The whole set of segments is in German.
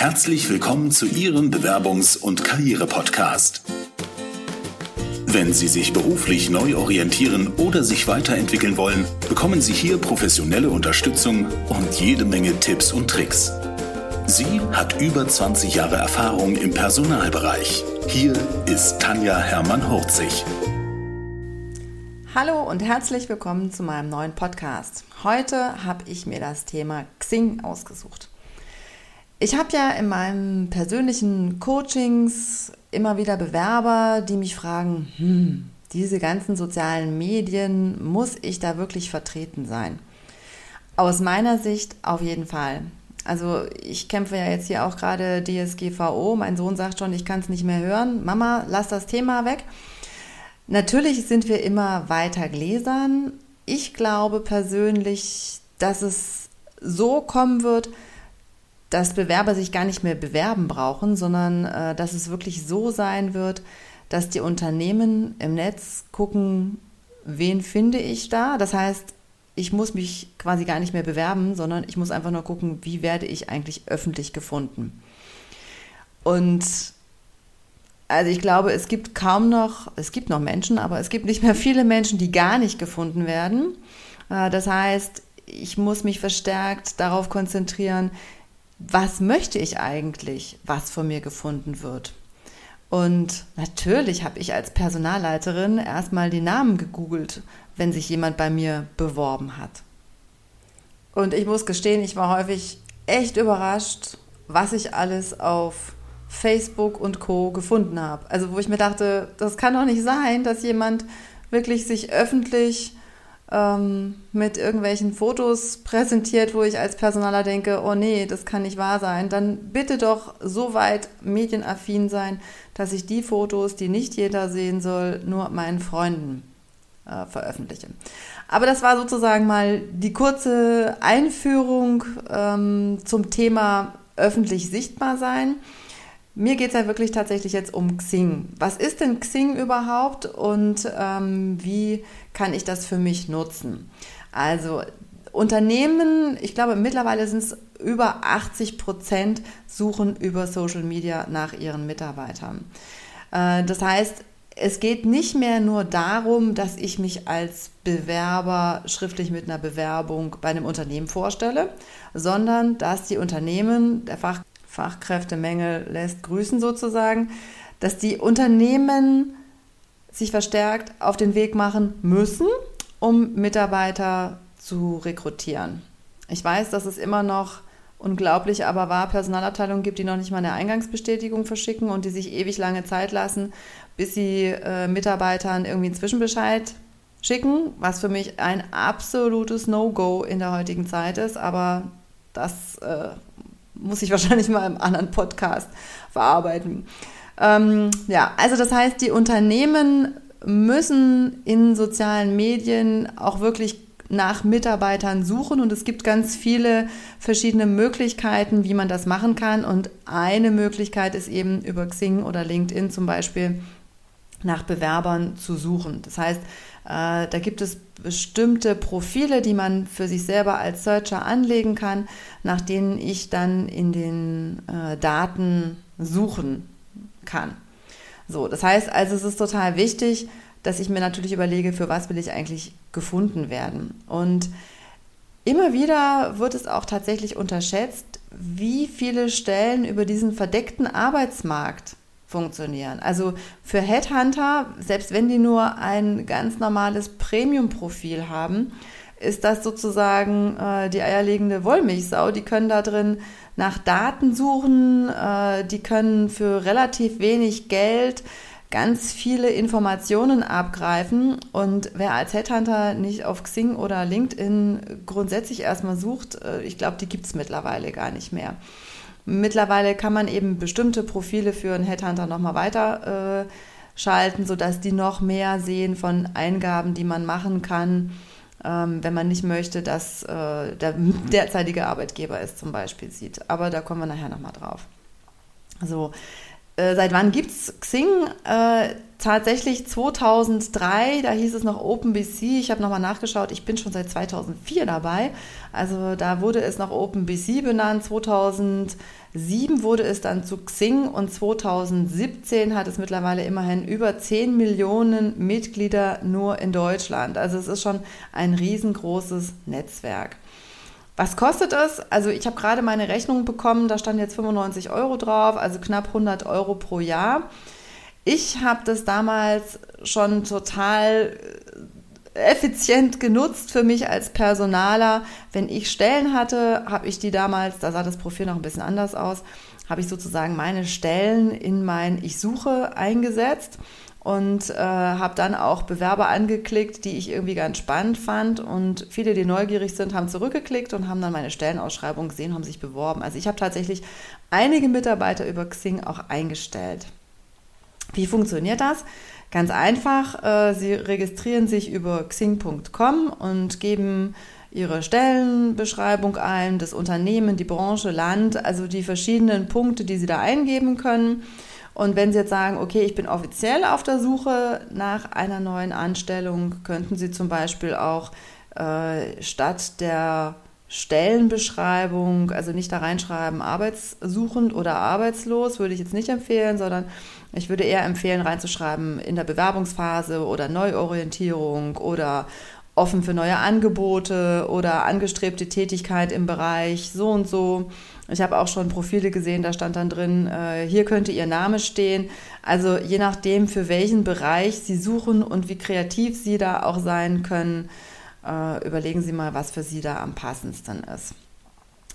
Herzlich willkommen zu Ihrem Bewerbungs- und Karriere-Podcast. Wenn Sie sich beruflich neu orientieren oder sich weiterentwickeln wollen, bekommen Sie hier professionelle Unterstützung und jede Menge Tipps und Tricks. Sie hat über 20 Jahre Erfahrung im Personalbereich. Hier ist Tanja Hermann-Hurzig. Hallo und herzlich willkommen zu meinem neuen Podcast. Heute habe ich mir das Thema Xing ausgesucht. Ich habe ja in meinen persönlichen Coachings immer wieder Bewerber, die mich fragen, hm, diese ganzen sozialen Medien, muss ich da wirklich vertreten sein? Aus meiner Sicht auf jeden Fall. Also ich kämpfe ja jetzt hier auch gerade DSGVO. Mein Sohn sagt schon, ich kann es nicht mehr hören. Mama, lass das Thema weg. Natürlich sind wir immer weiter gläsern. Ich glaube persönlich, dass es so kommen wird, dass Bewerber sich gar nicht mehr bewerben brauchen, sondern äh, dass es wirklich so sein wird, dass die Unternehmen im Netz gucken, wen finde ich da. Das heißt, ich muss mich quasi gar nicht mehr bewerben, sondern ich muss einfach nur gucken, wie werde ich eigentlich öffentlich gefunden. Und also ich glaube, es gibt kaum noch, es gibt noch Menschen, aber es gibt nicht mehr viele Menschen, die gar nicht gefunden werden. Äh, das heißt, ich muss mich verstärkt darauf konzentrieren, was möchte ich eigentlich, was von mir gefunden wird. Und natürlich habe ich als Personalleiterin erstmal die Namen gegoogelt, wenn sich jemand bei mir beworben hat. Und ich muss gestehen, ich war häufig echt überrascht, was ich alles auf Facebook und Co. gefunden habe. Also wo ich mir dachte, das kann doch nicht sein, dass jemand wirklich sich öffentlich ähm, mit irgendwelchen Fotos präsentiert, wo ich als Personaler denke, oh nee, das kann nicht wahr sein. Dann bitte doch so weit medienaffin sein, dass ich die Fotos, die nicht jeder sehen soll, nur meinen Freunden äh, veröffentliche. Aber das war sozusagen mal die kurze Einführung ähm, zum Thema öffentlich sichtbar sein. Mir geht es ja wirklich tatsächlich jetzt um Xing. Was ist denn Xing überhaupt und ähm, wie kann ich das für mich nutzen? Also Unternehmen, ich glaube mittlerweile sind es über 80 Prozent, suchen über Social Media nach ihren Mitarbeitern. Äh, das heißt, es geht nicht mehr nur darum, dass ich mich als Bewerber schriftlich mit einer Bewerbung bei einem Unternehmen vorstelle, sondern dass die Unternehmen, der Fach Fachkräftemängel lässt grüßen sozusagen, dass die Unternehmen sich verstärkt auf den Weg machen müssen, um Mitarbeiter zu rekrutieren. Ich weiß, dass es immer noch unglaublich aber wahr Personalabteilungen gibt, die noch nicht mal eine Eingangsbestätigung verschicken und die sich ewig lange Zeit lassen, bis sie äh, Mitarbeitern irgendwie einen Zwischenbescheid schicken, was für mich ein absolutes No-Go in der heutigen Zeit ist. Aber das äh, muss ich wahrscheinlich mal im anderen Podcast verarbeiten. Ähm, ja, also das heißt, die Unternehmen müssen in sozialen Medien auch wirklich nach Mitarbeitern suchen und es gibt ganz viele verschiedene Möglichkeiten, wie man das machen kann. Und eine Möglichkeit ist eben über Xing oder LinkedIn zum Beispiel nach Bewerbern zu suchen. Das heißt, äh, da gibt es bestimmte Profile, die man für sich selber als Searcher anlegen kann, nach denen ich dann in den äh, Daten suchen kann. So, das heißt also, es ist total wichtig, dass ich mir natürlich überlege, für was will ich eigentlich gefunden werden. Und immer wieder wird es auch tatsächlich unterschätzt, wie viele Stellen über diesen verdeckten Arbeitsmarkt funktionieren. Also für Headhunter, selbst wenn die nur ein ganz normales Premium-Profil haben, ist das sozusagen äh, die eierlegende Wollmilchsau. Die können da drin nach Daten suchen, äh, die können für relativ wenig Geld ganz viele Informationen abgreifen. Und wer als Headhunter nicht auf Xing oder LinkedIn grundsätzlich erstmal sucht, äh, ich glaube, die gibt es mittlerweile gar nicht mehr. Mittlerweile kann man eben bestimmte Profile für einen Headhunter nochmal weiter äh, schalten, sodass die noch mehr sehen von Eingaben, die man machen kann, ähm, wenn man nicht möchte, dass äh, der derzeitige Arbeitgeber es zum Beispiel sieht. Aber da kommen wir nachher nochmal drauf. So, äh, seit wann gibt es Xing? Äh, tatsächlich 2003, da hieß es noch OpenBC. Ich habe nochmal nachgeschaut, ich bin schon seit 2004 dabei. Also da wurde es noch OpenBC benannt. 2007 wurde es dann zu Xing und 2017 hat es mittlerweile immerhin über 10 Millionen Mitglieder nur in Deutschland. Also es ist schon ein riesengroßes Netzwerk. Was kostet es? Also ich habe gerade meine Rechnung bekommen, da stand jetzt 95 Euro drauf, also knapp 100 Euro pro Jahr. Ich habe das damals schon total äh, effizient genutzt für mich als Personaler. Wenn ich Stellen hatte, habe ich die damals, da sah das Profil noch ein bisschen anders aus, habe ich sozusagen meine Stellen in mein Ich suche eingesetzt und äh, habe dann auch Bewerber angeklickt, die ich irgendwie ganz spannend fand. Und viele, die neugierig sind, haben zurückgeklickt und haben dann meine Stellenausschreibung gesehen, haben sich beworben. Also ich habe tatsächlich einige Mitarbeiter über Xing auch eingestellt. Wie funktioniert das? Ganz einfach, äh, Sie registrieren sich über xing.com und geben Ihre Stellenbeschreibung ein, das Unternehmen, die Branche, Land, also die verschiedenen Punkte, die Sie da eingeben können. Und wenn Sie jetzt sagen, okay, ich bin offiziell auf der Suche nach einer neuen Anstellung, könnten Sie zum Beispiel auch äh, statt der Stellenbeschreibung, also nicht da reinschreiben, arbeitssuchend oder arbeitslos, würde ich jetzt nicht empfehlen, sondern ich würde eher empfehlen, reinzuschreiben in der Bewerbungsphase oder Neuorientierung oder offen für neue Angebote oder angestrebte Tätigkeit im Bereich so und so. Ich habe auch schon Profile gesehen, da stand dann drin, äh, hier könnte Ihr Name stehen. Also je nachdem, für welchen Bereich Sie suchen und wie kreativ Sie da auch sein können, äh, überlegen Sie mal, was für Sie da am passendsten ist.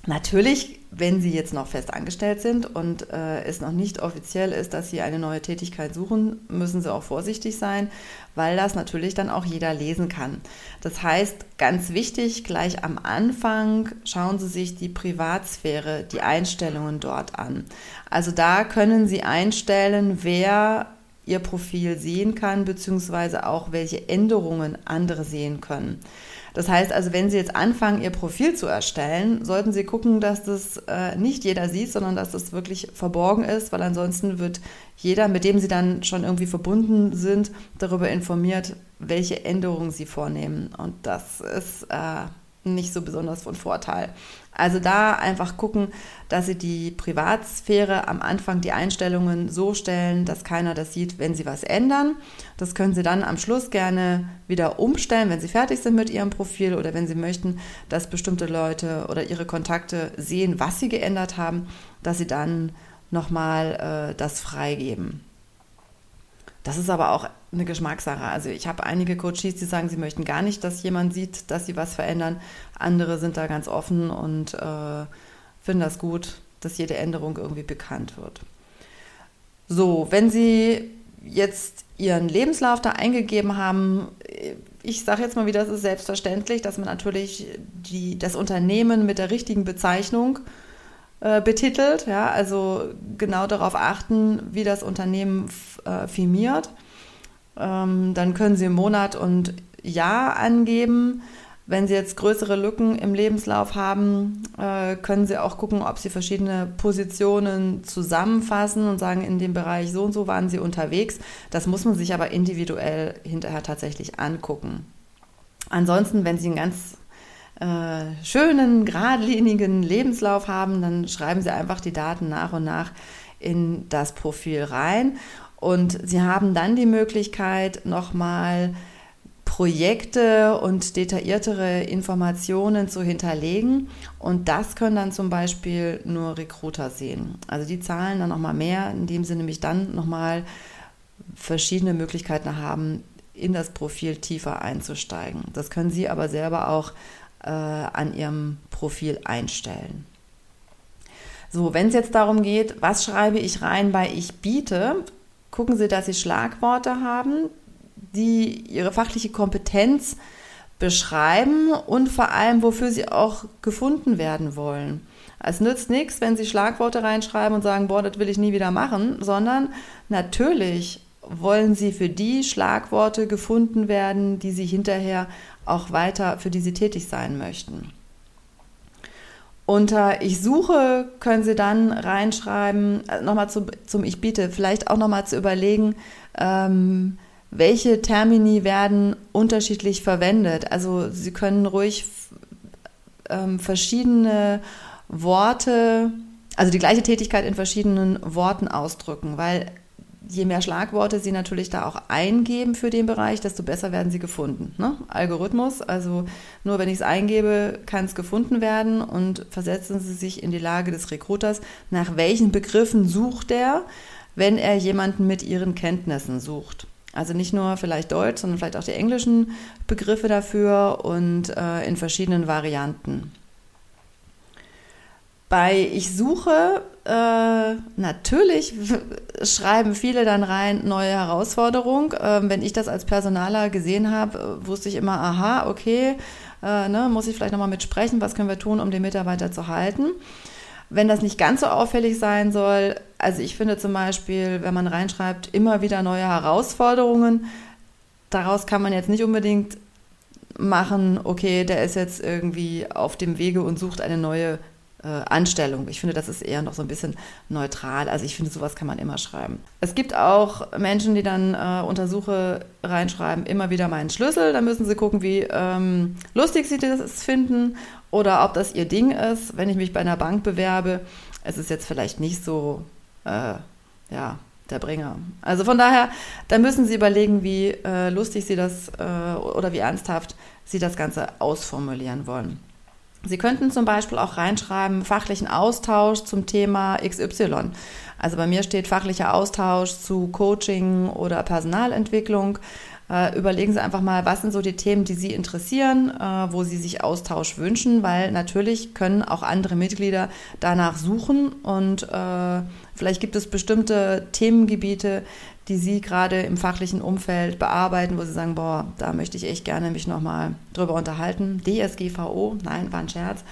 Natürlich, wenn Sie jetzt noch fest angestellt sind und äh, es noch nicht offiziell ist, dass Sie eine neue Tätigkeit suchen, müssen Sie auch vorsichtig sein, weil das natürlich dann auch jeder lesen kann. Das heißt, ganz wichtig, gleich am Anfang schauen Sie sich die Privatsphäre, die Einstellungen dort an. Also da können Sie einstellen, wer Ihr Profil sehen kann, beziehungsweise auch welche Änderungen andere sehen können. Das heißt also, wenn Sie jetzt anfangen, Ihr Profil zu erstellen, sollten Sie gucken, dass das äh, nicht jeder sieht, sondern dass das wirklich verborgen ist, weil ansonsten wird jeder, mit dem Sie dann schon irgendwie verbunden sind, darüber informiert, welche Änderungen Sie vornehmen. Und das ist äh, nicht so besonders von Vorteil. Also da einfach gucken, dass Sie die Privatsphäre am Anfang die Einstellungen so stellen, dass keiner das sieht, wenn Sie was ändern. Das können Sie dann am Schluss gerne wieder umstellen, wenn Sie fertig sind mit Ihrem Profil oder wenn Sie möchten, dass bestimmte Leute oder Ihre Kontakte sehen, was Sie geändert haben, dass Sie dann nochmal äh, das freigeben. Das ist aber auch eine Geschmackssache. Also ich habe einige Coaches, die sagen, sie möchten gar nicht, dass jemand sieht, dass sie was verändern. Andere sind da ganz offen und äh, finden das gut, dass jede Änderung irgendwie bekannt wird. So, wenn Sie jetzt Ihren Lebenslauf da eingegeben haben, ich sage jetzt mal wieder, es ist selbstverständlich, dass man natürlich die, das Unternehmen mit der richtigen Bezeichnung äh, betitelt. Ja, also genau darauf achten, wie das Unternehmen äh, firmiert. Ähm, dann können Sie Monat und Jahr angeben. Wenn Sie jetzt größere Lücken im Lebenslauf haben, äh, können Sie auch gucken, ob Sie verschiedene Positionen zusammenfassen und sagen, in dem Bereich so und so waren Sie unterwegs. Das muss man sich aber individuell hinterher tatsächlich angucken. Ansonsten, wenn Sie einen ganz äh, schönen, geradlinigen Lebenslauf haben, dann schreiben Sie einfach die Daten nach und nach in das Profil rein und Sie haben dann die Möglichkeit, nochmal Projekte und detailliertere Informationen zu hinterlegen. Und das können dann zum Beispiel nur Recruiter sehen. Also die zahlen dann nochmal mehr, indem sie nämlich dann nochmal verschiedene Möglichkeiten haben, in das Profil tiefer einzusteigen. Das können Sie aber selber auch äh, an Ihrem Profil einstellen. So, wenn es jetzt darum geht, was schreibe ich rein bei Ich biete, gucken Sie, dass Sie Schlagworte haben, die Ihre fachliche Kompetenz beschreiben und vor allem, wofür Sie auch gefunden werden wollen. Es nützt nichts, wenn Sie Schlagworte reinschreiben und sagen, boah, das will ich nie wieder machen, sondern natürlich wollen Sie für die Schlagworte gefunden werden, die Sie hinterher auch weiter, für die Sie tätig sein möchten. Unter Ich suche können Sie dann reinschreiben, also nochmal zum, zum Ich biete, vielleicht auch nochmal zu überlegen, ähm, welche Termini werden unterschiedlich verwendet. Also Sie können ruhig ähm, verschiedene Worte, also die gleiche Tätigkeit in verschiedenen Worten ausdrücken, weil je mehr Schlagworte Sie natürlich da auch eingeben für den Bereich, desto besser werden Sie gefunden. Ne? Algorithmus, also nur wenn ich es eingebe, kann es gefunden werden und versetzen Sie sich in die Lage des Recruiters, nach welchen Begriffen sucht er, wenn er jemanden mit Ihren Kenntnissen sucht. Also nicht nur vielleicht Deutsch, sondern vielleicht auch die englischen Begriffe dafür und äh, in verschiedenen Varianten. Bei Ich suche, äh, natürlich schreiben viele dann rein neue Herausforderung. Ähm, wenn ich das als Personaler gesehen habe, äh, wusste ich immer, aha, okay, äh, ne, muss ich vielleicht nochmal mit sprechen, was können wir tun, um den Mitarbeiter zu halten. Wenn das nicht ganz so auffällig sein soll, also ich finde zum Beispiel, wenn man reinschreibt, immer wieder neue Herausforderungen, daraus kann man jetzt nicht unbedingt machen, okay, der ist jetzt irgendwie auf dem Wege und sucht eine neue äh, Anstellung. Ich finde, das ist eher noch so ein bisschen neutral. Also ich finde, sowas kann man immer schreiben. Es gibt auch Menschen, die dann äh, unter Suche reinschreiben, immer wieder meinen Schlüssel. Da müssen sie gucken, wie ähm, lustig sie das finden oder ob das ihr Ding ist. Wenn ich mich bei einer Bank bewerbe, es ist jetzt vielleicht nicht so, äh, ja, der Bringer. Also von daher, da müssen Sie überlegen, wie äh, lustig Sie das äh, oder wie ernsthaft Sie das Ganze ausformulieren wollen. Sie könnten zum Beispiel auch reinschreiben, fachlichen Austausch zum Thema XY. Also bei mir steht fachlicher Austausch zu Coaching oder Personalentwicklung. Äh, überlegen Sie einfach mal, was sind so die Themen, die Sie interessieren, äh, wo Sie sich Austausch wünschen, weil natürlich können auch andere Mitglieder danach suchen und äh, vielleicht gibt es bestimmte Themengebiete, die Sie gerade im fachlichen Umfeld bearbeiten, wo Sie sagen, boah, da möchte ich echt gerne mich nochmal drüber unterhalten. DSGVO, nein, war ein Scherz.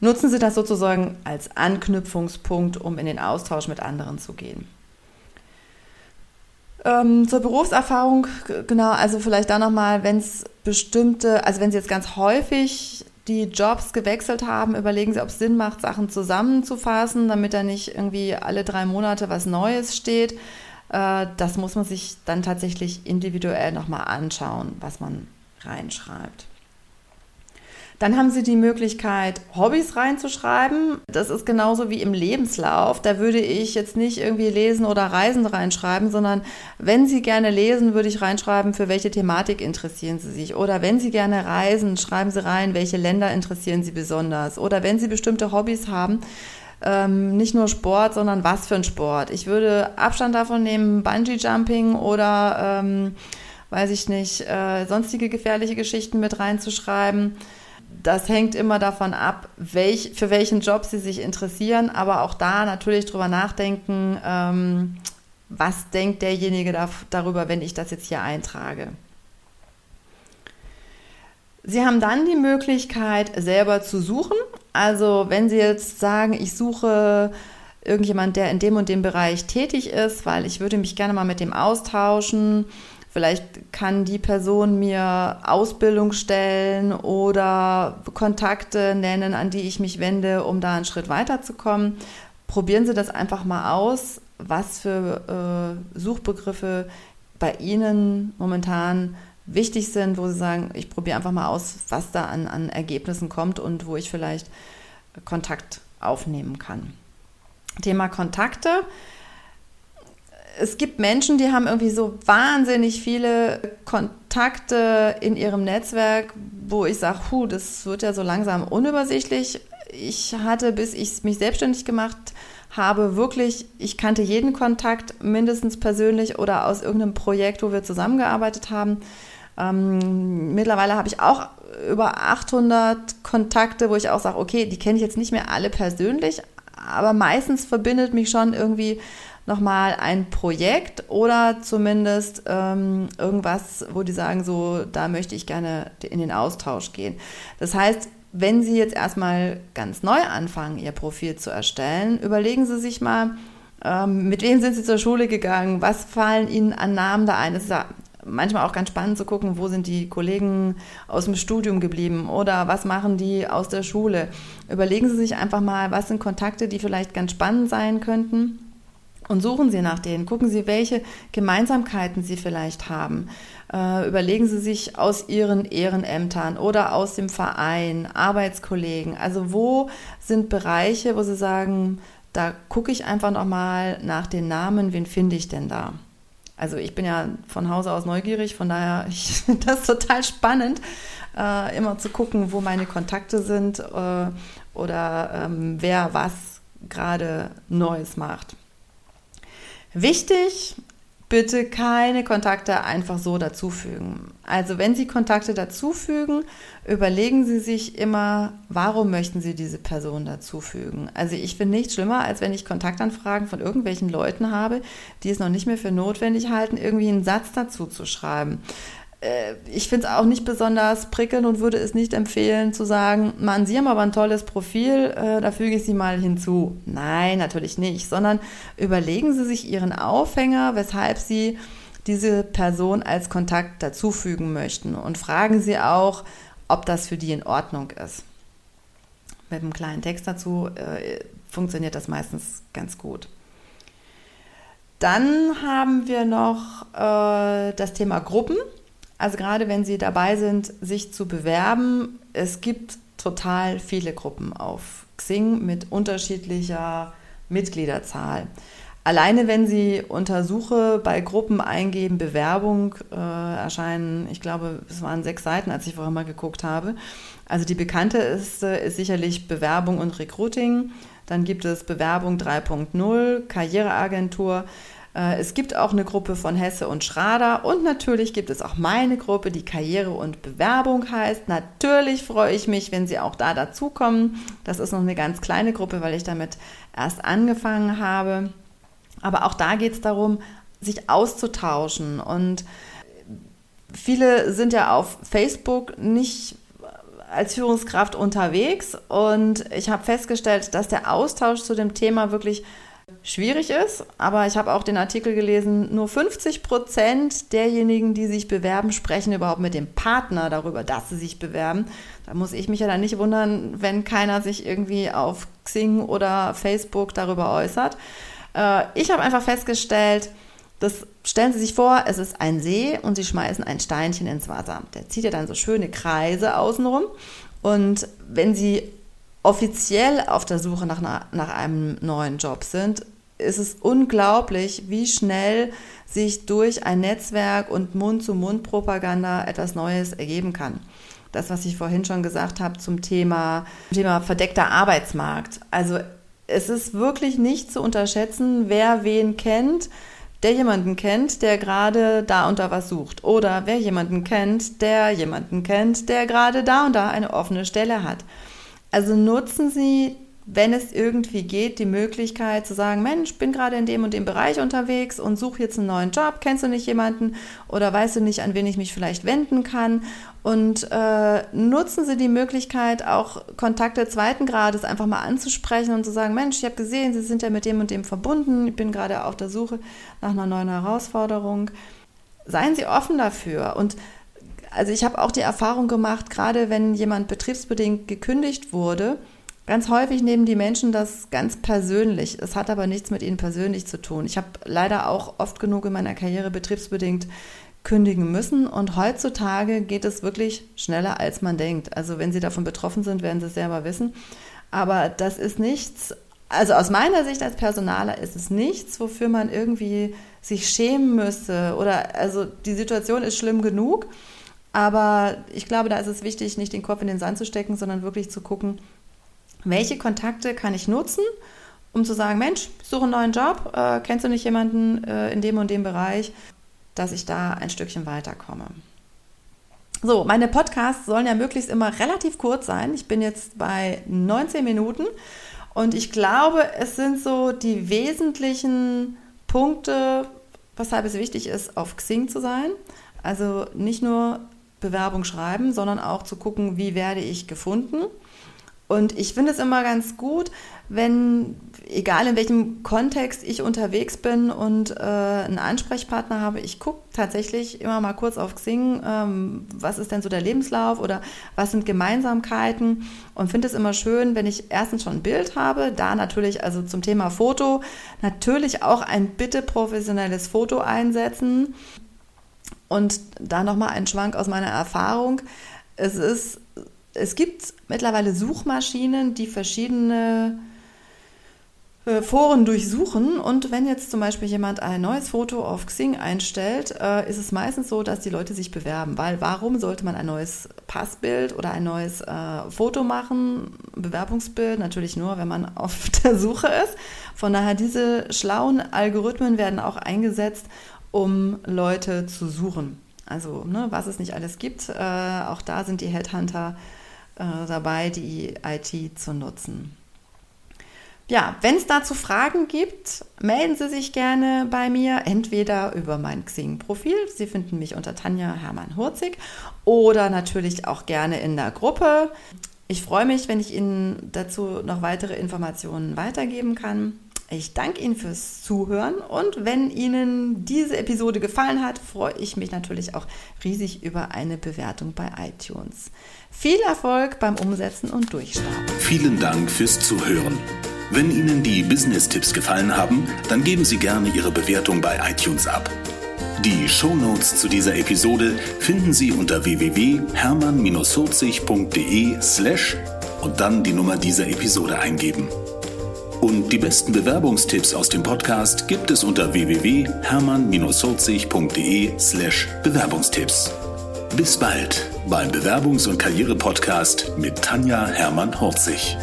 Nutzen Sie das sozusagen als Anknüpfungspunkt, um in den Austausch mit anderen zu gehen. Ähm, zur Berufserfahrung, genau, also vielleicht da nochmal, wenn es bestimmte, also wenn Sie jetzt ganz häufig die Jobs gewechselt haben, überlegen Sie, ob es Sinn macht, Sachen zusammenzufassen, damit da nicht irgendwie alle drei Monate was Neues steht. Äh, das muss man sich dann tatsächlich individuell nochmal anschauen, was man reinschreibt. Dann haben Sie die Möglichkeit, Hobbys reinzuschreiben. Das ist genauso wie im Lebenslauf. Da würde ich jetzt nicht irgendwie lesen oder reisen reinschreiben, sondern wenn Sie gerne lesen, würde ich reinschreiben, für welche Thematik interessieren Sie sich. Oder wenn Sie gerne reisen, schreiben Sie rein, welche Länder interessieren Sie besonders. Oder wenn Sie bestimmte Hobbys haben, ähm, nicht nur Sport, sondern was für ein Sport. Ich würde Abstand davon nehmen, Bungee Jumping oder ähm, weiß ich nicht, äh, sonstige gefährliche Geschichten mit reinzuschreiben. Das hängt immer davon ab, welch, für welchen Job Sie sich interessieren, aber auch da natürlich drüber nachdenken, ähm, was denkt derjenige da, darüber, wenn ich das jetzt hier eintrage. Sie haben dann die Möglichkeit, selber zu suchen. Also wenn Sie jetzt sagen, ich suche irgendjemand, der in dem und dem Bereich tätig ist, weil ich würde mich gerne mal mit dem austauschen. Vielleicht kann die Person mir Ausbildung stellen oder Kontakte nennen, an die ich mich wende, um da einen Schritt weiterzukommen. Probieren Sie das einfach mal aus, was für äh, Suchbegriffe bei Ihnen momentan wichtig sind, wo sie sagen, ich probiere einfach mal aus, was da an, an Ergebnissen kommt und wo ich vielleicht Kontakt aufnehmen kann. Thema Kontakte. Es gibt Menschen, die haben irgendwie so wahnsinnig viele Kontakte in ihrem Netzwerk, wo ich sage, hu, das wird ja so langsam unübersichtlich. Ich hatte, bis ich mich selbstständig gemacht habe, wirklich, ich kannte jeden Kontakt mindestens persönlich oder aus irgendeinem Projekt, wo wir zusammengearbeitet haben. Ähm, mittlerweile habe ich auch über 800 Kontakte, wo ich auch sage, okay, die kenne ich jetzt nicht mehr alle persönlich, aber meistens verbindet mich schon irgendwie nochmal ein Projekt oder zumindest ähm, irgendwas, wo die sagen, so, da möchte ich gerne in den Austausch gehen. Das heißt, wenn Sie jetzt erstmal ganz neu anfangen, Ihr Profil zu erstellen, überlegen Sie sich mal, ähm, mit wem sind Sie zur Schule gegangen, was fallen Ihnen an Namen da ein. Das ist ja manchmal auch ganz spannend zu gucken, wo sind die Kollegen aus dem Studium geblieben oder was machen die aus der Schule. Überlegen Sie sich einfach mal, was sind Kontakte, die vielleicht ganz spannend sein könnten und suchen Sie nach denen. Gucken Sie, welche Gemeinsamkeiten Sie vielleicht haben. Äh, überlegen Sie sich aus Ihren Ehrenämtern oder aus dem Verein, Arbeitskollegen. Also wo sind Bereiche, wo Sie sagen, da gucke ich einfach nochmal nach den Namen, wen finde ich denn da? Also ich bin ja von Hause aus neugierig, von daher ich finde das total spannend, äh, immer zu gucken, wo meine Kontakte sind äh, oder ähm, wer was gerade Neues macht. Wichtig bitte keine Kontakte einfach so dazufügen. Also wenn Sie Kontakte dazufügen, überlegen Sie sich immer, warum möchten Sie diese Person dazufügen. Also ich finde nichts schlimmer, als wenn ich Kontaktanfragen von irgendwelchen Leuten habe, die es noch nicht mehr für notwendig halten, irgendwie einen Satz dazu zu schreiben. Äh, ich finde es auch nicht besonders prickelnd und würde es nicht empfehlen zu sagen, Mann, Sie haben aber ein tolles Profil, äh, da füge ich Sie mal hinzu. Nein, natürlich nicht, sondern überlegen Sie sich Ihren Aufhänger, weshalb Sie diese Person als Kontakt dazufügen möchten und fragen Sie auch, ob das für die in Ordnung ist. Mit einem kleinen Text dazu äh, funktioniert das meistens ganz gut. Dann haben wir noch äh, das Thema Gruppen. Also gerade wenn Sie dabei sind, sich zu bewerben, es gibt total viele Gruppen auf Xing mit unterschiedlicher Mitgliederzahl. Alleine wenn Sie unter Suche bei Gruppen eingeben, Bewerbung, äh, erscheinen, ich glaube, es waren sechs Seiten, als ich vorher mal geguckt habe. Also die bekannte ist, ist sicherlich Bewerbung und Recruiting. Dann gibt es Bewerbung 3.0, Karriereagentur. Äh, es gibt auch eine Gruppe von Hesse und Schrader und natürlich gibt es auch meine Gruppe, die Karriere und Bewerbung heißt. Natürlich freue ich mich, wenn Sie auch da dazukommen. Das ist noch eine ganz kleine Gruppe, weil ich damit erst angefangen habe. Aber auch da geht es darum, sich auszutauschen. Und viele sind ja auf Facebook nicht als Führungskraft unterwegs und ich habe festgestellt, dass der Austausch zu dem Thema wirklich schwierig ist, aber ich habe auch den Artikel gelesen, nur 50 Prozent derjenigen, die sich bewerben, sprechen überhaupt mit dem Partner darüber, dass sie sich bewerben. Da muss ich mich ja dann nicht wundern, wenn keiner sich irgendwie auf Xing oder Facebook darüber äußert. Äh, ich habe einfach festgestellt, das stellen Sie sich vor, es ist ein See und Sie schmeißen ein Steinchen ins Wasser. Der zieht ja dann so schöne Kreise außenrum. Und wenn Sie offiziell auf der Suche nach, nach einem neuen Job sind, ist es unglaublich, wie schnell sich durch ein Netzwerk und Mund-zu-Mund-Propaganda etwas Neues ergeben kann. Das, was ich vorhin schon gesagt habe zum Thema, Thema verdeckter Arbeitsmarkt. Also es ist wirklich nicht zu unterschätzen, wer wen kennt, der jemanden kennt, der gerade da und da was sucht. Oder wer jemanden kennt, der jemanden kennt, der gerade da und da eine offene Stelle hat. Also nutzen Sie, wenn es irgendwie geht, die Möglichkeit zu sagen, Mensch, bin gerade in dem und dem Bereich unterwegs und suche jetzt einen neuen Job. Kennst du nicht jemanden oder weißt du nicht, an wen ich mich vielleicht wenden kann? Und äh, nutzen Sie die Möglichkeit, auch Kontakte zweiten Grades einfach mal anzusprechen und zu sagen, Mensch, ich habe gesehen, Sie sind ja mit dem und dem verbunden. Ich bin gerade auf der Suche nach einer neuen Herausforderung. Seien Sie offen dafür und also ich habe auch die Erfahrung gemacht, gerade wenn jemand betriebsbedingt gekündigt wurde, ganz häufig nehmen die Menschen das ganz persönlich. Es hat aber nichts mit ihnen persönlich zu tun. Ich habe leider auch oft genug in meiner Karriere betriebsbedingt kündigen müssen und heutzutage geht es wirklich schneller, als man denkt. Also wenn Sie davon betroffen sind, werden Sie es selber wissen. Aber das ist nichts, also aus meiner Sicht als Personaler ist es nichts, wofür man irgendwie sich schämen müsste oder also die Situation ist schlimm genug aber ich glaube, da ist es wichtig, nicht den Kopf in den Sand zu stecken, sondern wirklich zu gucken, welche Kontakte kann ich nutzen, um zu sagen, Mensch, suche einen neuen Job, äh, kennst du nicht jemanden äh, in dem und dem Bereich, dass ich da ein Stückchen weiterkomme. So, meine Podcasts sollen ja möglichst immer relativ kurz sein. Ich bin jetzt bei 19 Minuten und ich glaube, es sind so die wesentlichen Punkte, weshalb es wichtig ist, auf Xing zu sein. Also nicht nur Bewerbung schreiben, sondern auch zu gucken, wie werde ich gefunden. Und ich finde es immer ganz gut, wenn, egal in welchem Kontext ich unterwegs bin und äh, einen Ansprechpartner habe, ich gucke tatsächlich immer mal kurz auf Xing, ähm, was ist denn so der Lebenslauf oder was sind Gemeinsamkeiten und finde es immer schön, wenn ich erstens schon ein Bild habe, da natürlich also zum Thema Foto natürlich auch ein bitte professionelles Foto einsetzen und da nochmal ein Schwank aus meiner Erfahrung. Es ist es gibt mittlerweile Suchmaschinen, die verschiedene äh, Foren durchsuchen und wenn jetzt zum Beispiel jemand ein neues Foto auf Xing einstellt, äh, ist es meistens so, dass die Leute sich bewerben, weil warum sollte man ein neues Passbild oder ein neues äh, Foto machen, Bewerbungsbild natürlich nur, wenn man auf der Suche ist. Von daher diese schlauen Algorithmen werden auch eingesetzt, um Leute zu suchen. Also ne, was es nicht alles gibt, äh, auch da sind die Headhunter äh, dabei, die IT zu nutzen. Ja, wenn es dazu Fragen gibt, melden Sie sich gerne bei mir, entweder über mein Xing-Profil, Sie finden mich unter Tanja Hermann Hurzig, oder natürlich auch gerne in der Gruppe. Ich freue mich, wenn ich Ihnen dazu noch weitere Informationen weitergeben kann. Ich danke Ihnen fürs Zuhören und wenn Ihnen diese Episode gefallen hat, freue ich mich natürlich auch riesig über eine Bewertung bei iTunes. Viel Erfolg beim Umsetzen und Durchstarten. Vielen Dank fürs Zuhören. Wenn Ihnen die Business-Tipps gefallen haben, dann geben Sie gerne Ihre Bewertung bei iTunes ab. Die Shownotes zu dieser Episode finden Sie unter www.hermann-40.de slash und dann die Nummer dieser Episode eingeben. Und die besten Bewerbungstipps aus dem Podcast gibt es unter www.hermann-40.de slash Bewerbungstipps. Bis bald beim Bewerbungs- und Karriere-Podcast mit Tanja Hermann-Horzig.